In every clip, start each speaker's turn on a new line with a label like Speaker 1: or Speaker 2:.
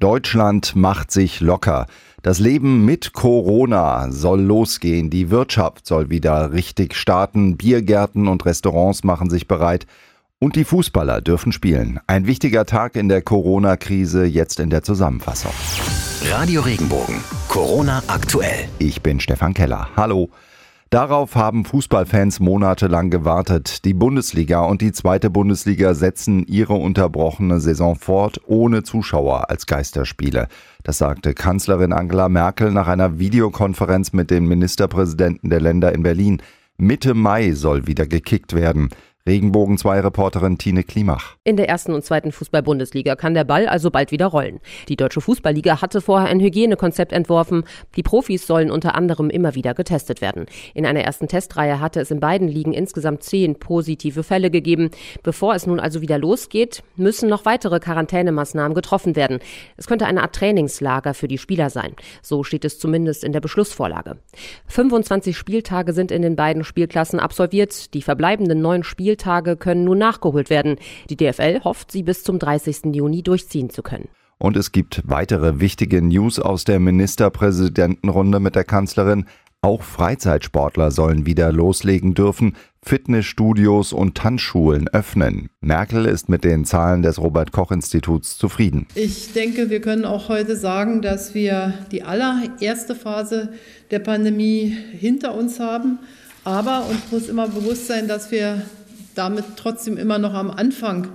Speaker 1: Deutschland macht sich locker. Das Leben mit Corona soll losgehen. Die Wirtschaft soll wieder richtig starten. Biergärten und Restaurants machen sich bereit. Und die Fußballer dürfen spielen. Ein wichtiger Tag in der Corona-Krise, jetzt in der Zusammenfassung.
Speaker 2: Radio Regenbogen. Corona aktuell.
Speaker 1: Ich bin Stefan Keller. Hallo. Darauf haben Fußballfans monatelang gewartet. Die Bundesliga und die zweite Bundesliga setzen ihre unterbrochene Saison fort, ohne Zuschauer als Geisterspiele. Das sagte Kanzlerin Angela Merkel nach einer Videokonferenz mit den Ministerpräsidenten der Länder in Berlin. Mitte Mai soll wieder gekickt werden. Regenbogen 2 Reporterin Tine Klimach.
Speaker 3: In der ersten und zweiten Fußball-Bundesliga kann der Ball also bald wieder rollen. Die Deutsche Fußballliga hatte vorher ein Hygienekonzept entworfen. Die Profis sollen unter anderem immer wieder getestet werden. In einer ersten Testreihe hatte es in beiden Ligen insgesamt zehn positive Fälle gegeben. Bevor es nun also wieder losgeht, müssen noch weitere Quarantänemaßnahmen getroffen werden. Es könnte eine Art Trainingslager für die Spieler sein. So steht es zumindest in der Beschlussvorlage. 25 Spieltage sind in den beiden Spielklassen absolviert. Die verbleibenden neun Spiele Spieltage können nun nachgeholt werden. Die DFL hofft, sie bis zum 30. Juni durchziehen zu können.
Speaker 1: Und es gibt weitere wichtige News aus der Ministerpräsidentenrunde mit der Kanzlerin. Auch Freizeitsportler sollen wieder loslegen dürfen. Fitnessstudios und Tanzschulen öffnen. Merkel ist mit den Zahlen des Robert Koch Instituts zufrieden.
Speaker 4: Ich denke, wir können auch heute sagen, dass wir die allererste Phase der Pandemie hinter uns haben. Aber uns muss immer bewusst sein, dass wir damit trotzdem immer noch am Anfang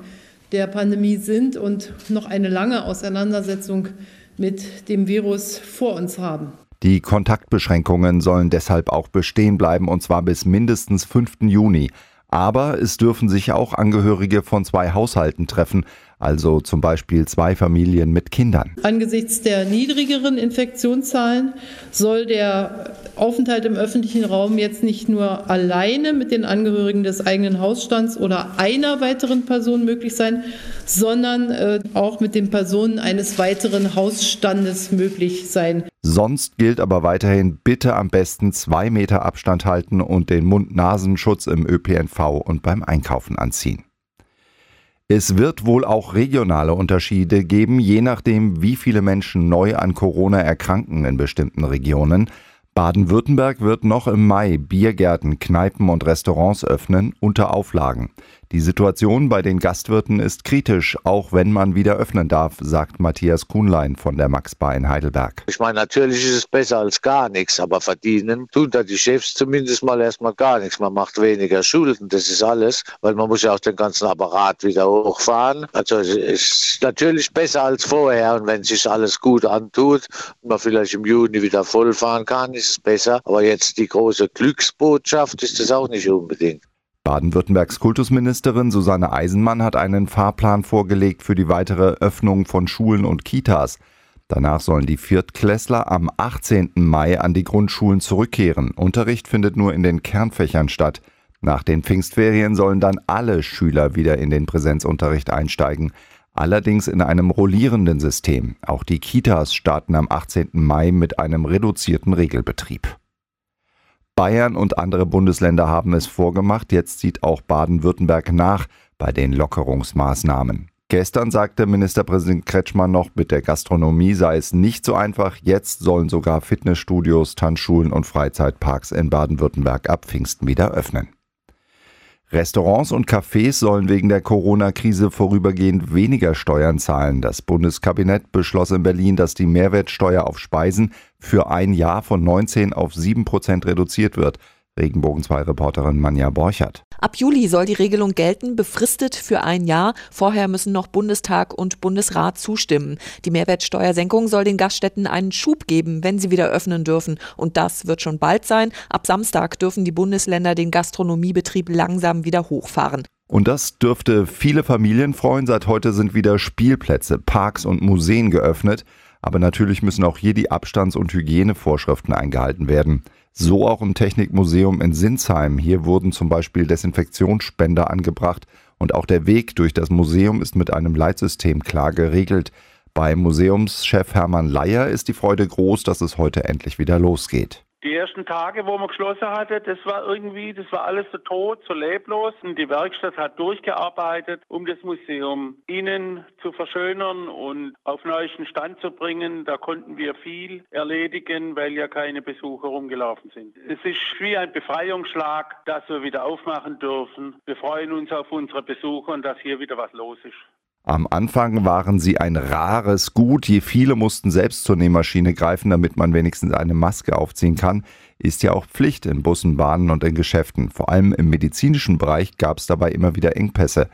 Speaker 4: der Pandemie sind und noch eine lange Auseinandersetzung mit dem Virus vor uns haben.
Speaker 1: Die Kontaktbeschränkungen sollen deshalb auch bestehen bleiben, und zwar bis mindestens 5. Juni. Aber es dürfen sich auch Angehörige von zwei Haushalten treffen, also zum Beispiel zwei Familien mit Kindern.
Speaker 4: Angesichts der niedrigeren Infektionszahlen soll der Aufenthalt im öffentlichen Raum jetzt nicht nur alleine mit den Angehörigen des eigenen Hausstands oder einer weiteren Person möglich sein, sondern äh, auch mit den Personen eines weiteren Hausstandes möglich sein.
Speaker 1: Sonst gilt aber weiterhin bitte am besten zwei Meter Abstand halten und den Mund-Nasenschutz im ÖPNV und beim Einkaufen anziehen. Es wird wohl auch regionale Unterschiede geben, je nachdem, wie viele Menschen neu an Corona erkranken in bestimmten Regionen. Baden-Württemberg wird noch im Mai Biergärten, Kneipen und Restaurants öffnen unter Auflagen. Die Situation bei den Gastwirten ist kritisch, auch wenn man wieder öffnen darf, sagt Matthias Kuhnlein von der Max Bar in Heidelberg.
Speaker 5: Ich meine, natürlich ist es besser als gar nichts, aber verdienen tun da die Chefs zumindest mal erstmal gar nichts. Man macht weniger Schulden, das ist alles, weil man muss ja auch den ganzen Apparat wieder hochfahren. Also es ist natürlich besser als vorher und wenn sich alles gut antut und man vielleicht im Juni wieder vollfahren kann, ist es besser. Aber jetzt die große Glücksbotschaft ist es auch nicht unbedingt.
Speaker 1: Baden-Württembergs Kultusministerin Susanne Eisenmann hat einen Fahrplan vorgelegt für die weitere Öffnung von Schulen und Kitas. Danach sollen die Viertklässler am 18. Mai an die Grundschulen zurückkehren. Unterricht findet nur in den Kernfächern statt. Nach den Pfingstferien sollen dann alle Schüler wieder in den Präsenzunterricht einsteigen. Allerdings in einem rollierenden System. Auch die Kitas starten am 18. Mai mit einem reduzierten Regelbetrieb. Bayern und andere Bundesländer haben es vorgemacht, jetzt sieht auch Baden-Württemberg nach bei den Lockerungsmaßnahmen. Gestern sagte Ministerpräsident Kretschmann noch, mit der Gastronomie sei es nicht so einfach. Jetzt sollen sogar Fitnessstudios, Tanzschulen und Freizeitparks in Baden-Württemberg ab Pfingsten wieder öffnen. Restaurants und Cafés sollen wegen der Corona-Krise vorübergehend weniger Steuern zahlen. Das Bundeskabinett beschloss in Berlin, dass die Mehrwertsteuer auf Speisen für ein Jahr von 19 auf 7 Prozent reduziert wird. Regenbogen 2 Reporterin Manja Borchert.
Speaker 6: Ab Juli soll die Regelung gelten, befristet für ein Jahr. Vorher müssen noch Bundestag und Bundesrat zustimmen. Die Mehrwertsteuersenkung soll den Gaststätten einen Schub geben, wenn sie wieder öffnen dürfen. Und das wird schon bald sein. Ab Samstag dürfen die Bundesländer den Gastronomiebetrieb langsam wieder hochfahren.
Speaker 1: Und das dürfte viele Familien freuen. Seit heute sind wieder Spielplätze, Parks und Museen geöffnet. Aber natürlich müssen auch hier die Abstands- und Hygienevorschriften eingehalten werden. So auch im Technikmuseum in Sinsheim. Hier wurden zum Beispiel Desinfektionsspender angebracht und auch der Weg durch das Museum ist mit einem Leitsystem klar geregelt. Bei Museumschef Hermann Leier ist die Freude groß, dass es heute endlich wieder losgeht
Speaker 7: Die ersten Tage, wo man geschlossen hatte, das war irgendwie, das war alles so tot, so leblos. Und die Werkstatt hat durchgearbeitet, um das Museum innen zu verschönern und auf neuesten Stand zu bringen. Da konnten wir viel erledigen, weil ja keine Besucher rumgelaufen sind. Es ist wie ein Befreiungsschlag, dass wir wieder aufmachen dürfen. Wir freuen uns auf unsere Besucher und dass hier wieder was los ist.
Speaker 1: Am Anfang waren sie ein rares Gut. Je viele mussten selbst zur Nähmaschine greifen, damit man wenigstens eine Maske aufziehen kann. Ist ja auch Pflicht in Bussen, Bahnen und in Geschäften. Vor allem im medizinischen Bereich gab es dabei immer wieder Engpässe.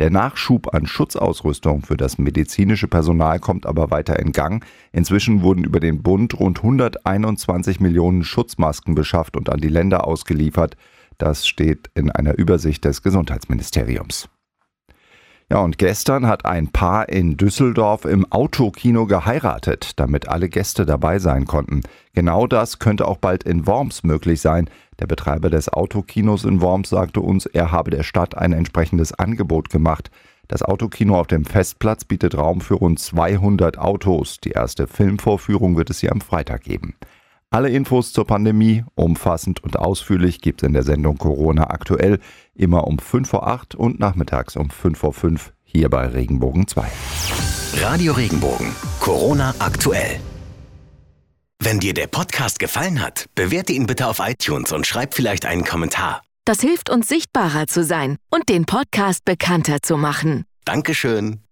Speaker 1: Der Nachschub an Schutzausrüstung für das medizinische Personal kommt aber weiter in Gang. Inzwischen wurden über den Bund rund 121 Millionen Schutzmasken beschafft und an die Länder ausgeliefert. Das steht in einer Übersicht des Gesundheitsministeriums. Ja, und gestern hat ein Paar in Düsseldorf im Autokino geheiratet, damit alle Gäste dabei sein konnten. Genau das könnte auch bald in Worms möglich sein. Der Betreiber des Autokinos in Worms sagte uns, er habe der Stadt ein entsprechendes Angebot gemacht. Das Autokino auf dem Festplatz bietet Raum für rund 200 Autos. Die erste Filmvorführung wird es hier am Freitag geben. Alle Infos zur Pandemie, umfassend und ausführlich, gibt es in der Sendung Corona aktuell, immer um 5 vor 8 und nachmittags um 5 vor 5 hier bei Regenbogen 2.
Speaker 2: Radio Regenbogen, Corona aktuell. Wenn dir der Podcast gefallen hat, bewerte ihn bitte auf iTunes und schreib vielleicht einen Kommentar.
Speaker 8: Das hilft uns sichtbarer zu sein und den Podcast bekannter zu machen.
Speaker 2: Dankeschön.